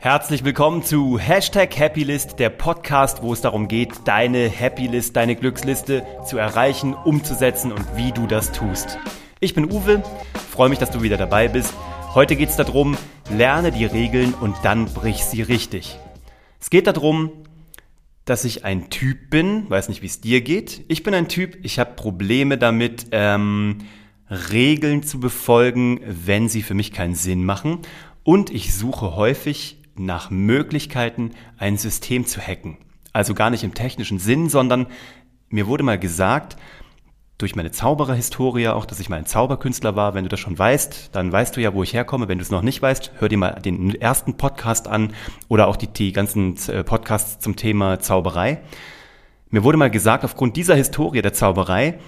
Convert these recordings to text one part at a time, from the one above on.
Herzlich willkommen zu Hashtag Happylist, der Podcast, wo es darum geht, deine Happylist, deine Glücksliste zu erreichen, umzusetzen und wie du das tust. Ich bin Uwe, freue mich, dass du wieder dabei bist. Heute geht es darum, lerne die Regeln und dann brich sie richtig. Es geht darum, dass ich ein Typ bin, weiß nicht, wie es dir geht. Ich bin ein Typ, ich habe Probleme damit, ähm, Regeln zu befolgen, wenn sie für mich keinen Sinn machen. Und ich suche häufig nach Möglichkeiten, ein System zu hacken. Also gar nicht im technischen Sinn, sondern mir wurde mal gesagt, durch meine Zaubererhistorie auch, dass ich mal ein Zauberkünstler war. Wenn du das schon weißt, dann weißt du ja, wo ich herkomme. Wenn du es noch nicht weißt, hör dir mal den ersten Podcast an oder auch die, die ganzen äh, Podcasts zum Thema Zauberei. Mir wurde mal gesagt, aufgrund dieser Historie der Zauberei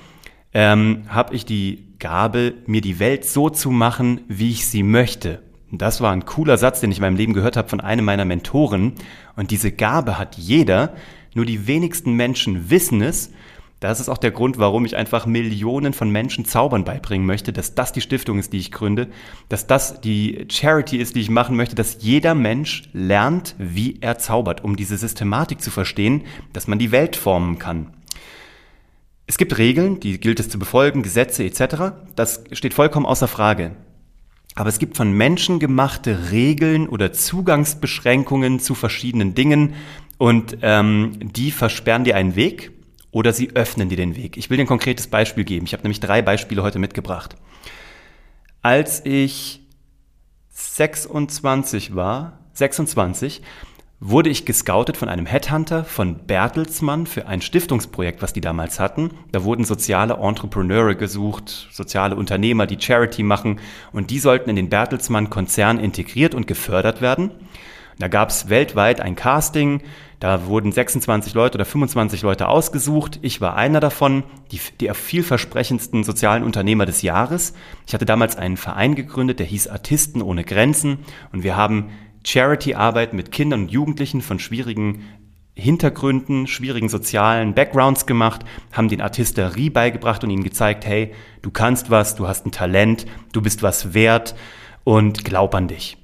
ähm, habe ich die Gabe, mir die Welt so zu machen, wie ich sie möchte. Das war ein cooler Satz, den ich in meinem Leben gehört habe von einem meiner Mentoren. Und diese Gabe hat jeder, nur die wenigsten Menschen wissen es. Das ist auch der Grund, warum ich einfach Millionen von Menschen Zaubern beibringen möchte, dass das die Stiftung ist, die ich gründe, dass das die Charity ist, die ich machen möchte, dass jeder Mensch lernt, wie er zaubert, um diese Systematik zu verstehen, dass man die Welt formen kann. Es gibt Regeln, die gilt es zu befolgen, Gesetze etc. Das steht vollkommen außer Frage. Aber es gibt von Menschen gemachte Regeln oder Zugangsbeschränkungen zu verschiedenen Dingen und ähm, die versperren dir einen Weg oder sie öffnen dir den Weg. Ich will dir ein konkretes Beispiel geben. Ich habe nämlich drei Beispiele heute mitgebracht. Als ich 26 war, 26, wurde ich gescoutet von einem Headhunter von Bertelsmann für ein Stiftungsprojekt, was die damals hatten. Da wurden soziale Entrepreneure gesucht, soziale Unternehmer, die Charity machen und die sollten in den Bertelsmann-Konzern integriert und gefördert werden. Da gab es weltweit ein Casting, da wurden 26 Leute oder 25 Leute ausgesucht. Ich war einer davon, die, die vielversprechendsten sozialen Unternehmer des Jahres. Ich hatte damals einen Verein gegründet, der hieß Artisten ohne Grenzen und wir haben Charity-Arbeit mit Kindern und Jugendlichen von schwierigen Hintergründen, schwierigen sozialen Backgrounds gemacht, haben den Artisterie beigebracht und ihnen gezeigt, hey, du kannst was, du hast ein Talent, du bist was wert und glaub an dich.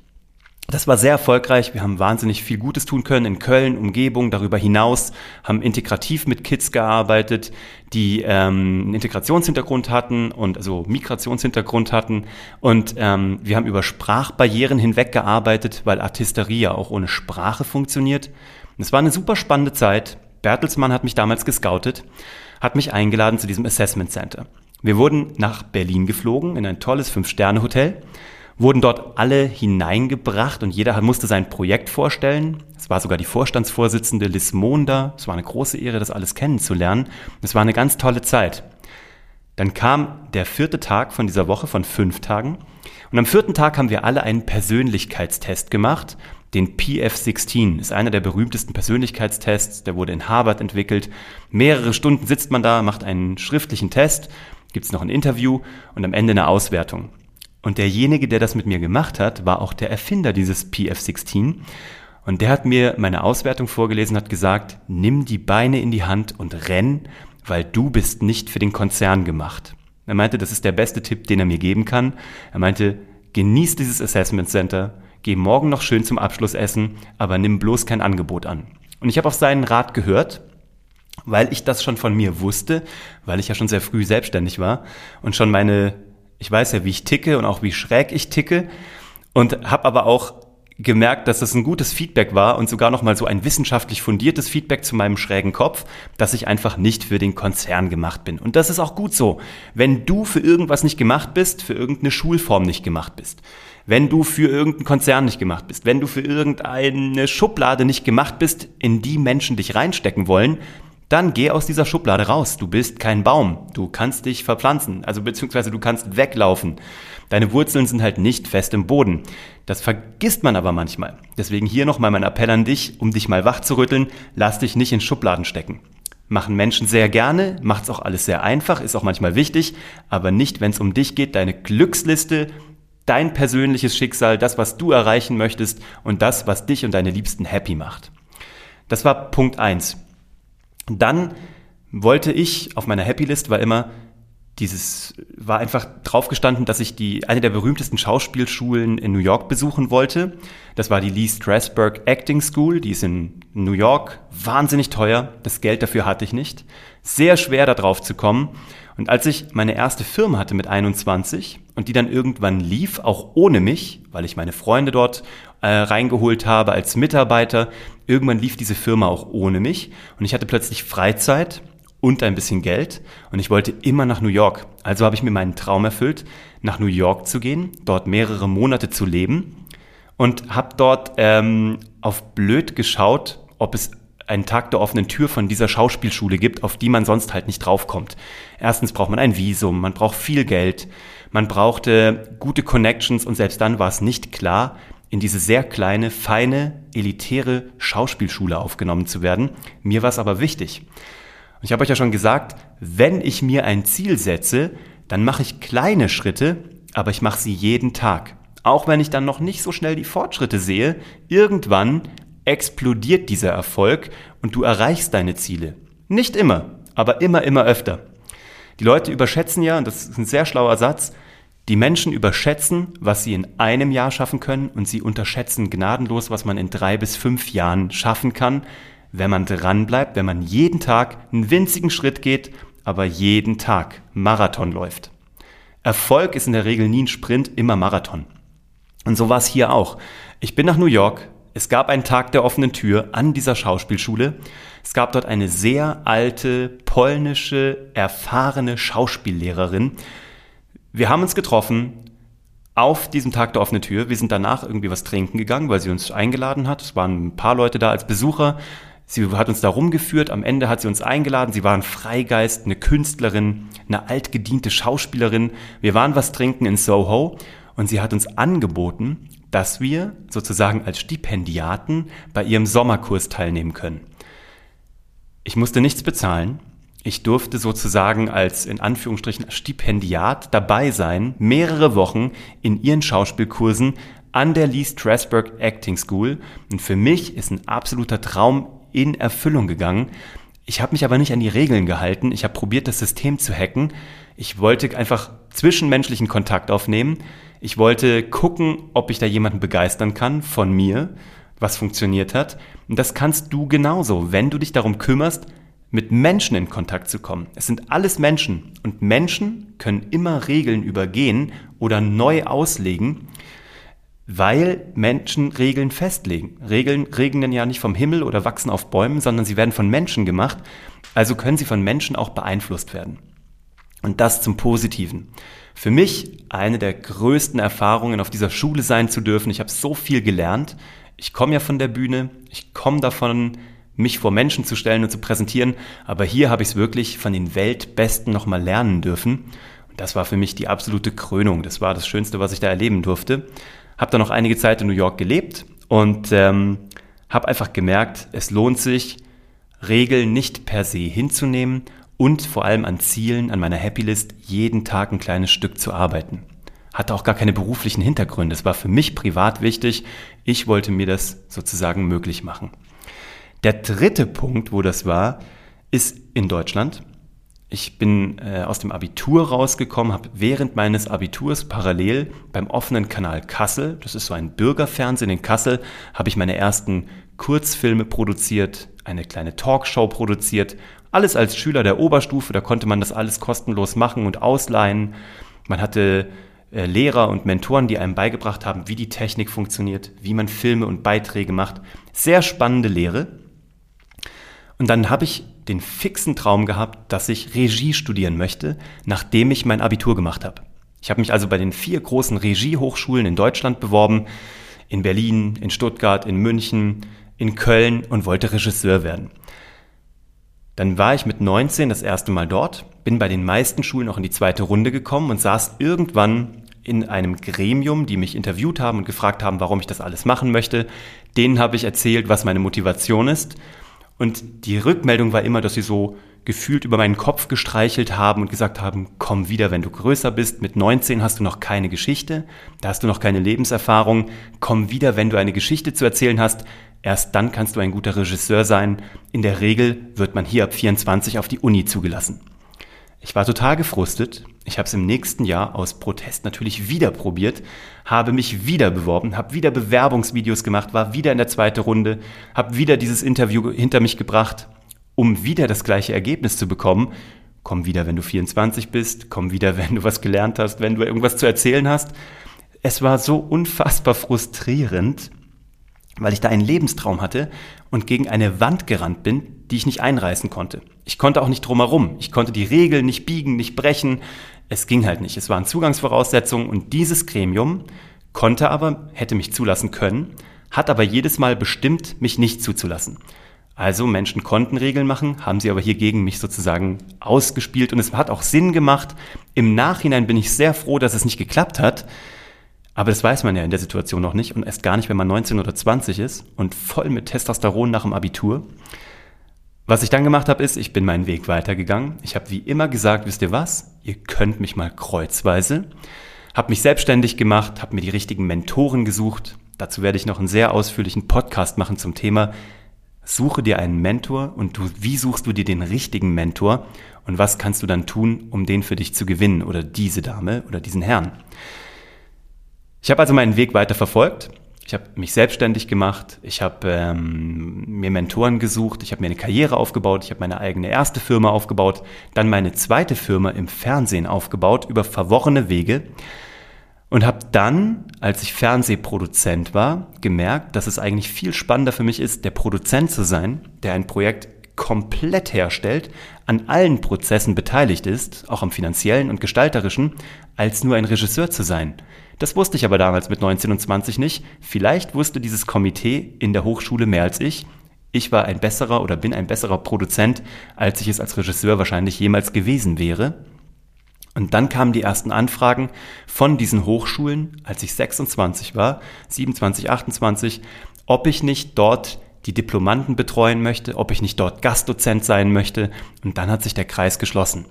Das war sehr erfolgreich. Wir haben wahnsinnig viel Gutes tun können in Köln, Umgebung, darüber hinaus, haben integrativ mit Kids gearbeitet, die ähm, einen Integrationshintergrund hatten und also Migrationshintergrund hatten. Und ähm, wir haben über Sprachbarrieren hinweg gearbeitet, weil Artisterie ja auch ohne Sprache funktioniert. Und es war eine super spannende Zeit. Bertelsmann hat mich damals gescoutet, hat mich eingeladen zu diesem Assessment Center. Wir wurden nach Berlin geflogen in ein tolles Fünf-Sterne-Hotel wurden dort alle hineingebracht und jeder musste sein Projekt vorstellen. Es war sogar die Vorstandsvorsitzende Liz Monda. Es war eine große Ehre, das alles kennenzulernen. Es war eine ganz tolle Zeit. Dann kam der vierte Tag von dieser Woche von fünf Tagen. Und am vierten Tag haben wir alle einen Persönlichkeitstest gemacht. Den PF16 ist einer der berühmtesten Persönlichkeitstests. Der wurde in Harvard entwickelt. Mehrere Stunden sitzt man da, macht einen schriftlichen Test, gibt es noch ein Interview und am Ende eine Auswertung. Und derjenige, der das mit mir gemacht hat, war auch der Erfinder dieses PF16. Und der hat mir meine Auswertung vorgelesen, hat gesagt, nimm die Beine in die Hand und renn, weil du bist nicht für den Konzern gemacht. Er meinte, das ist der beste Tipp, den er mir geben kann. Er meinte, genieß dieses Assessment Center, geh morgen noch schön zum Abschluss essen, aber nimm bloß kein Angebot an. Und ich habe auf seinen Rat gehört, weil ich das schon von mir wusste, weil ich ja schon sehr früh selbstständig war und schon meine ich weiß ja, wie ich ticke und auch wie schräg ich ticke und habe aber auch gemerkt, dass es ein gutes Feedback war und sogar noch mal so ein wissenschaftlich fundiertes Feedback zu meinem schrägen Kopf, dass ich einfach nicht für den Konzern gemacht bin. Und das ist auch gut so. Wenn du für irgendwas nicht gemacht bist, für irgendeine Schulform nicht gemacht bist, wenn du für irgendeinen Konzern nicht gemacht bist, wenn du für irgendeine Schublade nicht gemacht bist, in die Menschen dich reinstecken wollen, dann geh aus dieser Schublade raus. Du bist kein Baum. Du kannst dich verpflanzen, also beziehungsweise du kannst weglaufen. Deine Wurzeln sind halt nicht fest im Boden. Das vergisst man aber manchmal. Deswegen hier nochmal mein Appell an dich, um dich mal wach zu rütteln. Lass dich nicht in Schubladen stecken. Machen Menschen sehr gerne, macht's auch alles sehr einfach, ist auch manchmal wichtig, aber nicht, wenn es um dich geht, deine Glücksliste, dein persönliches Schicksal, das, was du erreichen möchtest und das, was dich und deine Liebsten happy macht. Das war Punkt eins. Dann wollte ich auf meiner Happy List war immer dieses war einfach draufgestanden, dass ich die eine der berühmtesten Schauspielschulen in New York besuchen wollte. Das war die Lee Strasberg Acting School, die ist in New York, wahnsinnig teuer, das Geld dafür hatte ich nicht. Sehr schwer da drauf zu kommen. Und als ich meine erste Firma hatte mit 21 und die dann irgendwann lief, auch ohne mich, weil ich meine Freunde dort äh, reingeholt habe als Mitarbeiter, irgendwann lief diese Firma auch ohne mich und ich hatte plötzlich Freizeit und ein bisschen Geld und ich wollte immer nach New York. Also habe ich mir meinen Traum erfüllt, nach New York zu gehen, dort mehrere Monate zu leben und habe dort ähm, auf blöd geschaut, ob es einen Tag der offenen Tür von dieser Schauspielschule gibt, auf die man sonst halt nicht draufkommt. Erstens braucht man ein Visum, man braucht viel Geld, man brauchte gute Connections und selbst dann war es nicht klar, in diese sehr kleine, feine, elitäre Schauspielschule aufgenommen zu werden. Mir war es aber wichtig. Und ich habe euch ja schon gesagt, wenn ich mir ein Ziel setze, dann mache ich kleine Schritte, aber ich mache sie jeden Tag. Auch wenn ich dann noch nicht so schnell die Fortschritte sehe, irgendwann explodiert dieser Erfolg und du erreichst deine Ziele. Nicht immer, aber immer, immer öfter. Die Leute überschätzen ja, und das ist ein sehr schlauer Satz, die Menschen überschätzen, was sie in einem Jahr schaffen können und sie unterschätzen gnadenlos, was man in drei bis fünf Jahren schaffen kann, wenn man dranbleibt, wenn man jeden Tag einen winzigen Schritt geht, aber jeden Tag Marathon läuft. Erfolg ist in der Regel nie ein Sprint, immer Marathon. Und so war es hier auch. Ich bin nach New York, es gab einen Tag der offenen Tür an dieser Schauspielschule. Es gab dort eine sehr alte, polnische, erfahrene Schauspiellehrerin. Wir haben uns getroffen auf diesem Tag der offenen Tür. Wir sind danach irgendwie was trinken gegangen, weil sie uns eingeladen hat. Es waren ein paar Leute da als Besucher. Sie hat uns da rumgeführt. Am Ende hat sie uns eingeladen. Sie war ein Freigeist, eine Künstlerin, eine altgediente Schauspielerin. Wir waren was trinken in Soho und sie hat uns angeboten, dass wir sozusagen als Stipendiaten bei ihrem Sommerkurs teilnehmen können. Ich musste nichts bezahlen. Ich durfte sozusagen als in Anführungsstrichen Stipendiat dabei sein, mehrere Wochen in ihren Schauspielkursen an der Lee Strasberg Acting School. Und für mich ist ein absoluter Traum in Erfüllung gegangen. Ich habe mich aber nicht an die Regeln gehalten. Ich habe probiert, das System zu hacken. Ich wollte einfach zwischenmenschlichen Kontakt aufnehmen. Ich wollte gucken, ob ich da jemanden begeistern kann von mir, was funktioniert hat. Und das kannst du genauso, wenn du dich darum kümmerst, mit Menschen in Kontakt zu kommen. Es sind alles Menschen und Menschen können immer Regeln übergehen oder neu auslegen, weil Menschen Regeln festlegen. Regeln regnen ja nicht vom Himmel oder wachsen auf Bäumen, sondern sie werden von Menschen gemacht, also können sie von Menschen auch beeinflusst werden. Und das zum Positiven. Für mich eine der größten Erfahrungen, auf dieser Schule sein zu dürfen. Ich habe so viel gelernt. Ich komme ja von der Bühne, ich komme davon, mich vor Menschen zu stellen und zu präsentieren, aber hier habe ich es wirklich von den Weltbesten nochmal lernen dürfen. Und das war für mich die absolute Krönung. Das war das Schönste, was ich da erleben durfte. Habe dann noch einige Zeit in New York gelebt und ähm, habe einfach gemerkt, es lohnt sich, Regeln nicht per se hinzunehmen und vor allem an Zielen, an meiner Happy List jeden Tag ein kleines Stück zu arbeiten. Hatte auch gar keine beruflichen Hintergründe. Es war für mich privat wichtig. Ich wollte mir das sozusagen möglich machen. Der dritte Punkt, wo das war, ist in Deutschland. Ich bin äh, aus dem Abitur rausgekommen, habe während meines Abiturs parallel beim offenen Kanal Kassel, das ist so ein Bürgerfernsehen in Kassel, habe ich meine ersten Kurzfilme produziert, eine kleine Talkshow produziert alles als Schüler der Oberstufe, da konnte man das alles kostenlos machen und ausleihen. Man hatte äh, Lehrer und Mentoren, die einem beigebracht haben, wie die Technik funktioniert, wie man Filme und Beiträge macht. Sehr spannende Lehre. Und dann habe ich den fixen Traum gehabt, dass ich Regie studieren möchte, nachdem ich mein Abitur gemacht habe. Ich habe mich also bei den vier großen Regiehochschulen in Deutschland beworben, in Berlin, in Stuttgart, in München, in Köln und wollte Regisseur werden. Dann war ich mit 19 das erste Mal dort, bin bei den meisten Schulen auch in die zweite Runde gekommen und saß irgendwann in einem Gremium, die mich interviewt haben und gefragt haben, warum ich das alles machen möchte. Denen habe ich erzählt, was meine Motivation ist. Und die Rückmeldung war immer, dass sie so gefühlt über meinen Kopf gestreichelt haben und gesagt haben, komm wieder, wenn du größer bist. Mit 19 hast du noch keine Geschichte, da hast du noch keine Lebenserfahrung. Komm wieder, wenn du eine Geschichte zu erzählen hast. Erst dann kannst du ein guter Regisseur sein. In der Regel wird man hier ab 24 auf die Uni zugelassen. Ich war total gefrustet. Ich habe es im nächsten Jahr aus Protest natürlich wieder probiert, habe mich wieder beworben, habe wieder Bewerbungsvideos gemacht, war wieder in der zweiten Runde, habe wieder dieses Interview hinter mich gebracht, um wieder das gleiche Ergebnis zu bekommen. Komm wieder, wenn du 24 bist, komm wieder, wenn du was gelernt hast, wenn du irgendwas zu erzählen hast. Es war so unfassbar frustrierend, weil ich da einen Lebenstraum hatte und gegen eine Wand gerannt bin, die ich nicht einreißen konnte. Ich konnte auch nicht drumherum. Ich konnte die Regeln nicht biegen, nicht brechen. Es ging halt nicht. Es waren Zugangsvoraussetzungen und dieses Gremium konnte aber, hätte mich zulassen können, hat aber jedes Mal bestimmt, mich nicht zuzulassen. Also Menschen konnten Regeln machen, haben sie aber hier gegen mich sozusagen ausgespielt und es hat auch Sinn gemacht. Im Nachhinein bin ich sehr froh, dass es nicht geklappt hat, aber das weiß man ja in der Situation noch nicht und erst gar nicht, wenn man 19 oder 20 ist und voll mit Testosteron nach dem Abitur. Was ich dann gemacht habe, ist, ich bin meinen Weg weitergegangen. Ich habe wie immer gesagt, wisst ihr was? Ihr könnt mich mal kreuzweise. Habe mich selbstständig gemacht, habe mir die richtigen Mentoren gesucht. Dazu werde ich noch einen sehr ausführlichen Podcast machen zum Thema Suche dir einen Mentor und du, wie suchst du dir den richtigen Mentor und was kannst du dann tun, um den für dich zu gewinnen oder diese Dame oder diesen Herrn. Ich habe also meinen Weg weiter verfolgt. Ich habe mich selbstständig gemacht, ich habe ähm, mir Mentoren gesucht, ich habe mir eine Karriere aufgebaut, ich habe meine eigene erste Firma aufgebaut, dann meine zweite Firma im Fernsehen aufgebaut über verworrene Wege. Und habe dann, als ich Fernsehproduzent war, gemerkt, dass es eigentlich viel spannender für mich ist, der Produzent zu sein, der ein Projekt komplett herstellt, an allen Prozessen beteiligt ist, auch am finanziellen und gestalterischen, als nur ein Regisseur zu sein. Das wusste ich aber damals mit 19 und 20 nicht. Vielleicht wusste dieses Komitee in der Hochschule mehr als ich. Ich war ein besserer oder bin ein besserer Produzent, als ich es als Regisseur wahrscheinlich jemals gewesen wäre. Und dann kamen die ersten Anfragen von diesen Hochschulen, als ich 26 war, 27, 28, ob ich nicht dort die Diplomanten betreuen möchte, ob ich nicht dort Gastdozent sein möchte. Und dann hat sich der Kreis geschlossen.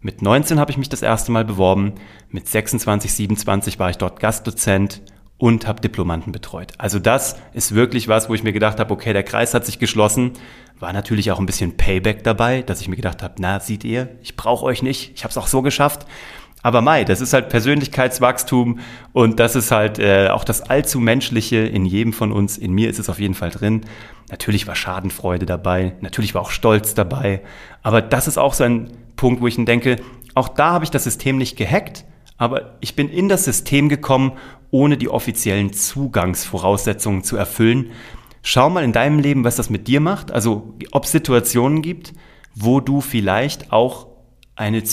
Mit 19 habe ich mich das erste Mal beworben, mit 26, 27 war ich dort Gastdozent und habe Diplomanten betreut. Also das ist wirklich was, wo ich mir gedacht habe, okay, der Kreis hat sich geschlossen. War natürlich auch ein bisschen Payback dabei, dass ich mir gedacht habe, na, seht ihr, ich brauche euch nicht, ich habe es auch so geschafft. Aber Mai, das ist halt Persönlichkeitswachstum und das ist halt äh, auch das allzu Menschliche in jedem von uns. In mir ist es auf jeden Fall drin. Natürlich war Schadenfreude dabei, natürlich war auch Stolz dabei. Aber das ist auch so ein Punkt, wo ich denke, auch da habe ich das System nicht gehackt, aber ich bin in das System gekommen, ohne die offiziellen Zugangsvoraussetzungen zu erfüllen. Schau mal in deinem Leben, was das mit dir macht. Also ob es Situationen gibt, wo du vielleicht auch eine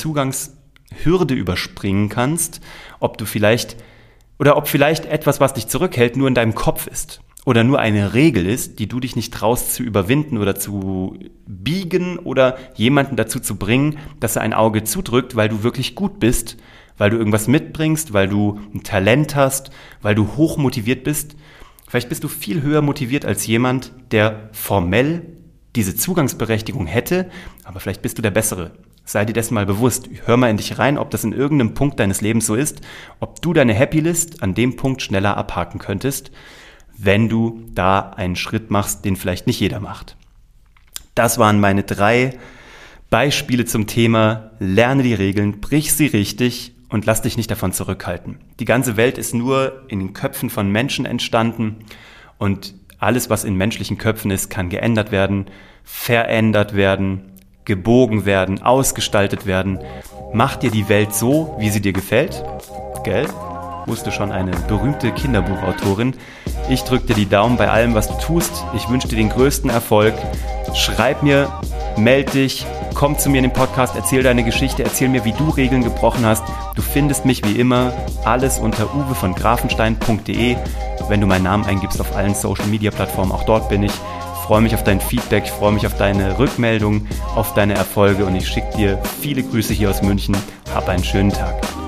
Zugangshürde überspringen kannst, ob du vielleicht oder ob vielleicht etwas, was dich zurückhält, nur in deinem Kopf ist oder nur eine Regel ist, die du dich nicht traust zu überwinden oder zu biegen oder jemanden dazu zu bringen, dass er ein Auge zudrückt, weil du wirklich gut bist, weil du irgendwas mitbringst, weil du ein Talent hast, weil du hoch motiviert bist. Vielleicht bist du viel höher motiviert als jemand, der formell diese Zugangsberechtigung hätte, aber vielleicht bist du der Bessere. Sei dir dessen mal bewusst. Hör mal in dich rein, ob das in irgendeinem Punkt deines Lebens so ist, ob du deine Happy List an dem Punkt schneller abhaken könntest wenn du da einen Schritt machst, den vielleicht nicht jeder macht. Das waren meine drei Beispiele zum Thema Lerne die Regeln, brich sie richtig und lass dich nicht davon zurückhalten. Die ganze Welt ist nur in den Köpfen von Menschen entstanden und alles, was in menschlichen Köpfen ist, kann geändert werden, verändert werden, gebogen werden, ausgestaltet werden. Mach dir die Welt so, wie sie dir gefällt. Gell? wusste schon eine berühmte Kinderbuchautorin. Ich drücke dir die Daumen bei allem, was du tust. Ich wünsche dir den größten Erfolg. Schreib mir, meld dich, komm zu mir in den Podcast, erzähl deine Geschichte, erzähl mir, wie du Regeln gebrochen hast. Du findest mich wie immer alles unter uwe von grafenstein.de. Wenn du meinen Namen eingibst auf allen Social Media Plattformen, auch dort bin ich. Ich freue mich auf dein Feedback, ich freue mich auf deine Rückmeldung, auf deine Erfolge und ich schicke dir viele Grüße hier aus München. Hab einen schönen Tag.